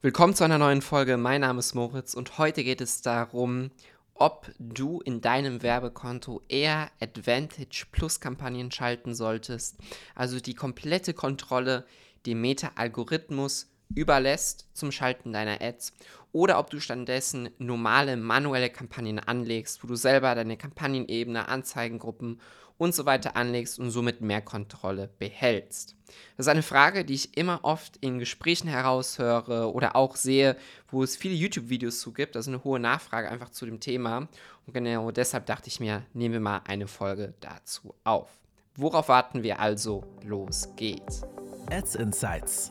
Willkommen zu einer neuen Folge. Mein Name ist Moritz und heute geht es darum, ob du in deinem Werbekonto eher Advantage Plus Kampagnen schalten solltest, also die komplette Kontrolle dem Meta-Algorithmus überlässt zum Schalten deiner Ads oder ob du stattdessen normale manuelle Kampagnen anlegst, wo du selber deine Kampagnenebene, Anzeigengruppen und so weiter anlegst und somit mehr Kontrolle behältst. Das ist eine Frage, die ich immer oft in Gesprächen heraushöre oder auch sehe, wo es viele YouTube-Videos zu gibt. Also eine hohe Nachfrage einfach zu dem Thema. Und genau deshalb dachte ich mir, nehmen wir mal eine Folge dazu auf. Worauf warten wir also? Los geht's. Ads Insights,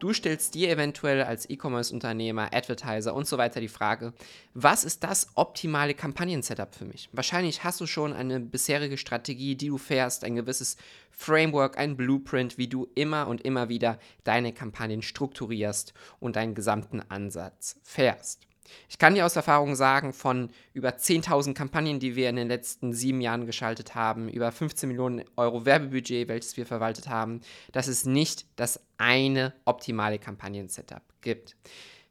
Du stellst dir eventuell als E-Commerce-Unternehmer, Advertiser und so weiter die Frage, was ist das optimale Kampagnen-Setup für mich? Wahrscheinlich hast du schon eine bisherige Strategie, die du fährst, ein gewisses Framework, ein Blueprint, wie du immer und immer wieder deine Kampagnen strukturierst und deinen gesamten Ansatz fährst. Ich kann dir aus Erfahrung sagen, von über 10.000 Kampagnen, die wir in den letzten sieben Jahren geschaltet haben, über 15 Millionen Euro Werbebudget, welches wir verwaltet haben, dass es nicht das eine optimale Kampagnen-Setup gibt.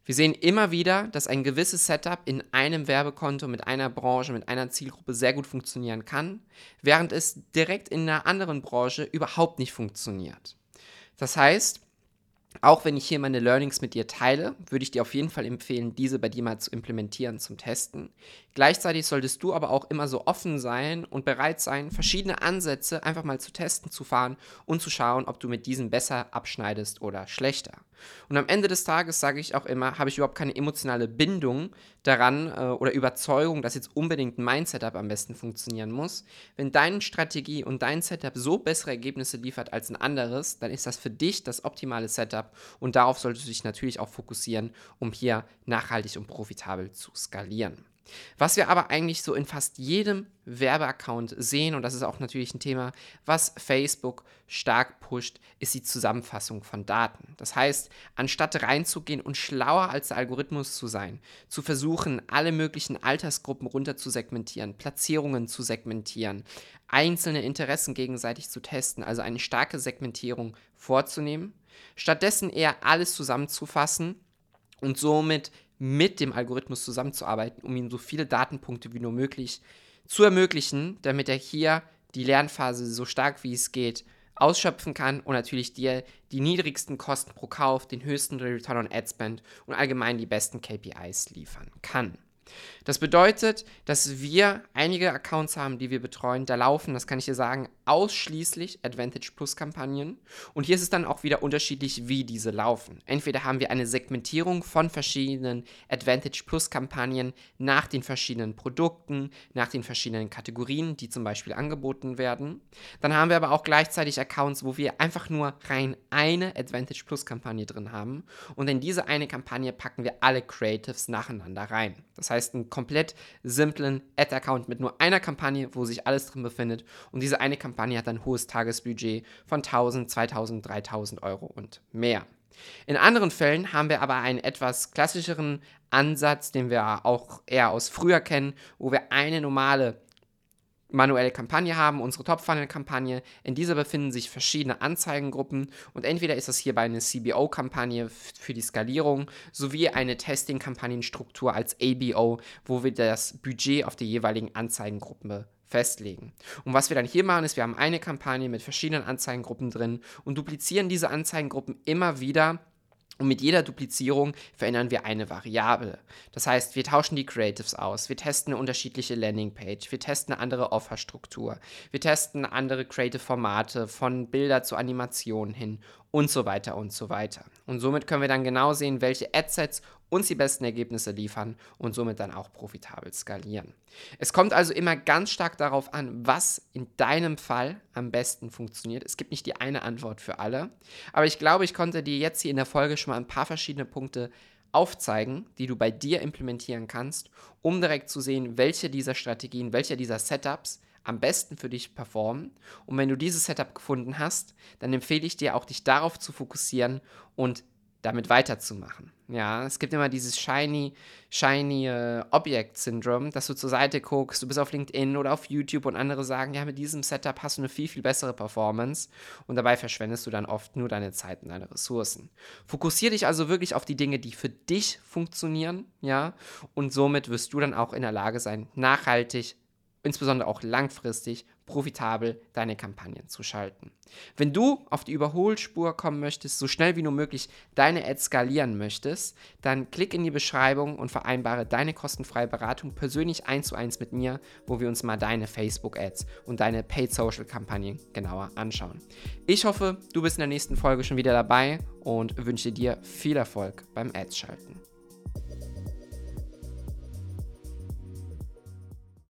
Wir sehen immer wieder, dass ein gewisses Setup in einem Werbekonto mit einer Branche, mit einer Zielgruppe sehr gut funktionieren kann, während es direkt in einer anderen Branche überhaupt nicht funktioniert. Das heißt, auch wenn ich hier meine Learnings mit dir teile, würde ich dir auf jeden Fall empfehlen, diese bei dir mal zu implementieren zum Testen. Gleichzeitig solltest du aber auch immer so offen sein und bereit sein, verschiedene Ansätze einfach mal zu testen, zu fahren und zu schauen, ob du mit diesen besser abschneidest oder schlechter. Und am Ende des Tages sage ich auch immer, habe ich überhaupt keine emotionale Bindung daran äh, oder Überzeugung, dass jetzt unbedingt mein Setup am besten funktionieren muss. Wenn deine Strategie und dein Setup so bessere Ergebnisse liefert als ein anderes, dann ist das für dich das optimale Setup und darauf solltest du dich natürlich auch fokussieren, um hier nachhaltig und profitabel zu skalieren. Was wir aber eigentlich so in fast jedem Werbeaccount sehen, und das ist auch natürlich ein Thema, was Facebook stark pusht, ist die Zusammenfassung von Daten. Das heißt, anstatt reinzugehen und schlauer als der Algorithmus zu sein, zu versuchen, alle möglichen Altersgruppen runter zu segmentieren, Platzierungen zu segmentieren, einzelne Interessen gegenseitig zu testen, also eine starke Segmentierung vorzunehmen, stattdessen eher alles zusammenzufassen und somit mit dem Algorithmus zusammenzuarbeiten, um ihm so viele Datenpunkte wie nur möglich zu ermöglichen, damit er hier die Lernphase so stark wie es geht ausschöpfen kann und natürlich dir die niedrigsten Kosten pro Kauf, den höchsten Return on Ad Spend und allgemein die besten KPIs liefern kann. Das bedeutet, dass wir einige Accounts haben, die wir betreuen. Da laufen, das kann ich dir sagen, ausschließlich Advantage Plus Kampagnen. Und hier ist es dann auch wieder unterschiedlich, wie diese laufen. Entweder haben wir eine Segmentierung von verschiedenen Advantage Plus Kampagnen nach den verschiedenen Produkten, nach den verschiedenen Kategorien, die zum Beispiel angeboten werden. Dann haben wir aber auch gleichzeitig Accounts, wo wir einfach nur rein eine Advantage Plus Kampagne drin haben. Und in diese eine Kampagne packen wir alle Creatives nacheinander rein. Das heißt, einen komplett simplen Ad-Account mit nur einer Kampagne, wo sich alles drin befindet. Und diese eine Kampagne hat ein hohes Tagesbudget von 1000, 2000, 3000 Euro und mehr. In anderen Fällen haben wir aber einen etwas klassischeren Ansatz, den wir auch eher aus früher kennen, wo wir eine normale manuelle Kampagne haben, unsere Top-Funnel-Kampagne. In dieser befinden sich verschiedene Anzeigengruppen und entweder ist das hierbei eine CBO-Kampagne für die Skalierung sowie eine Testing-Kampagnenstruktur als ABO, wo wir das Budget auf die jeweiligen Anzeigengruppen festlegen. Und was wir dann hier machen, ist, wir haben eine Kampagne mit verschiedenen Anzeigengruppen drin und duplizieren diese Anzeigengruppen immer wieder und mit jeder Duplizierung verändern wir eine Variable. Das heißt, wir tauschen die Creatives aus, wir testen eine unterschiedliche Landingpage, wir testen eine andere Offerstruktur, wir testen andere Creative-Formate von Bilder zu Animationen hin und so weiter und so weiter. Und somit können wir dann genau sehen, welche Adsets uns die besten Ergebnisse liefern und somit dann auch profitabel skalieren. Es kommt also immer ganz stark darauf an, was in deinem Fall am besten funktioniert. Es gibt nicht die eine Antwort für alle, aber ich glaube, ich konnte dir jetzt hier in der Folge schon mal ein paar verschiedene Punkte aufzeigen, die du bei dir implementieren kannst, um direkt zu sehen, welche dieser Strategien, welche dieser Setups am besten für dich performen. Und wenn du dieses Setup gefunden hast, dann empfehle ich dir auch, dich darauf zu fokussieren und damit weiterzumachen. Ja, es gibt immer dieses shiny, shiny äh, Object-Syndrom, dass du zur Seite guckst, du bist auf LinkedIn oder auf YouTube und andere sagen, ja, mit diesem Setup hast du eine viel, viel bessere Performance und dabei verschwendest du dann oft nur deine Zeit und deine Ressourcen. Fokussiere dich also wirklich auf die Dinge, die für dich funktionieren, ja, und somit wirst du dann auch in der Lage sein, nachhaltig insbesondere auch langfristig profitabel deine Kampagnen zu schalten. Wenn du auf die Überholspur kommen möchtest, so schnell wie nur möglich deine Ads skalieren möchtest, dann klick in die Beschreibung und vereinbare deine kostenfreie Beratung persönlich eins zu eins mit mir, wo wir uns mal deine Facebook-Ads und deine Paid Social Kampagnen genauer anschauen. Ich hoffe, du bist in der nächsten Folge schon wieder dabei und wünsche dir viel Erfolg beim Ads schalten.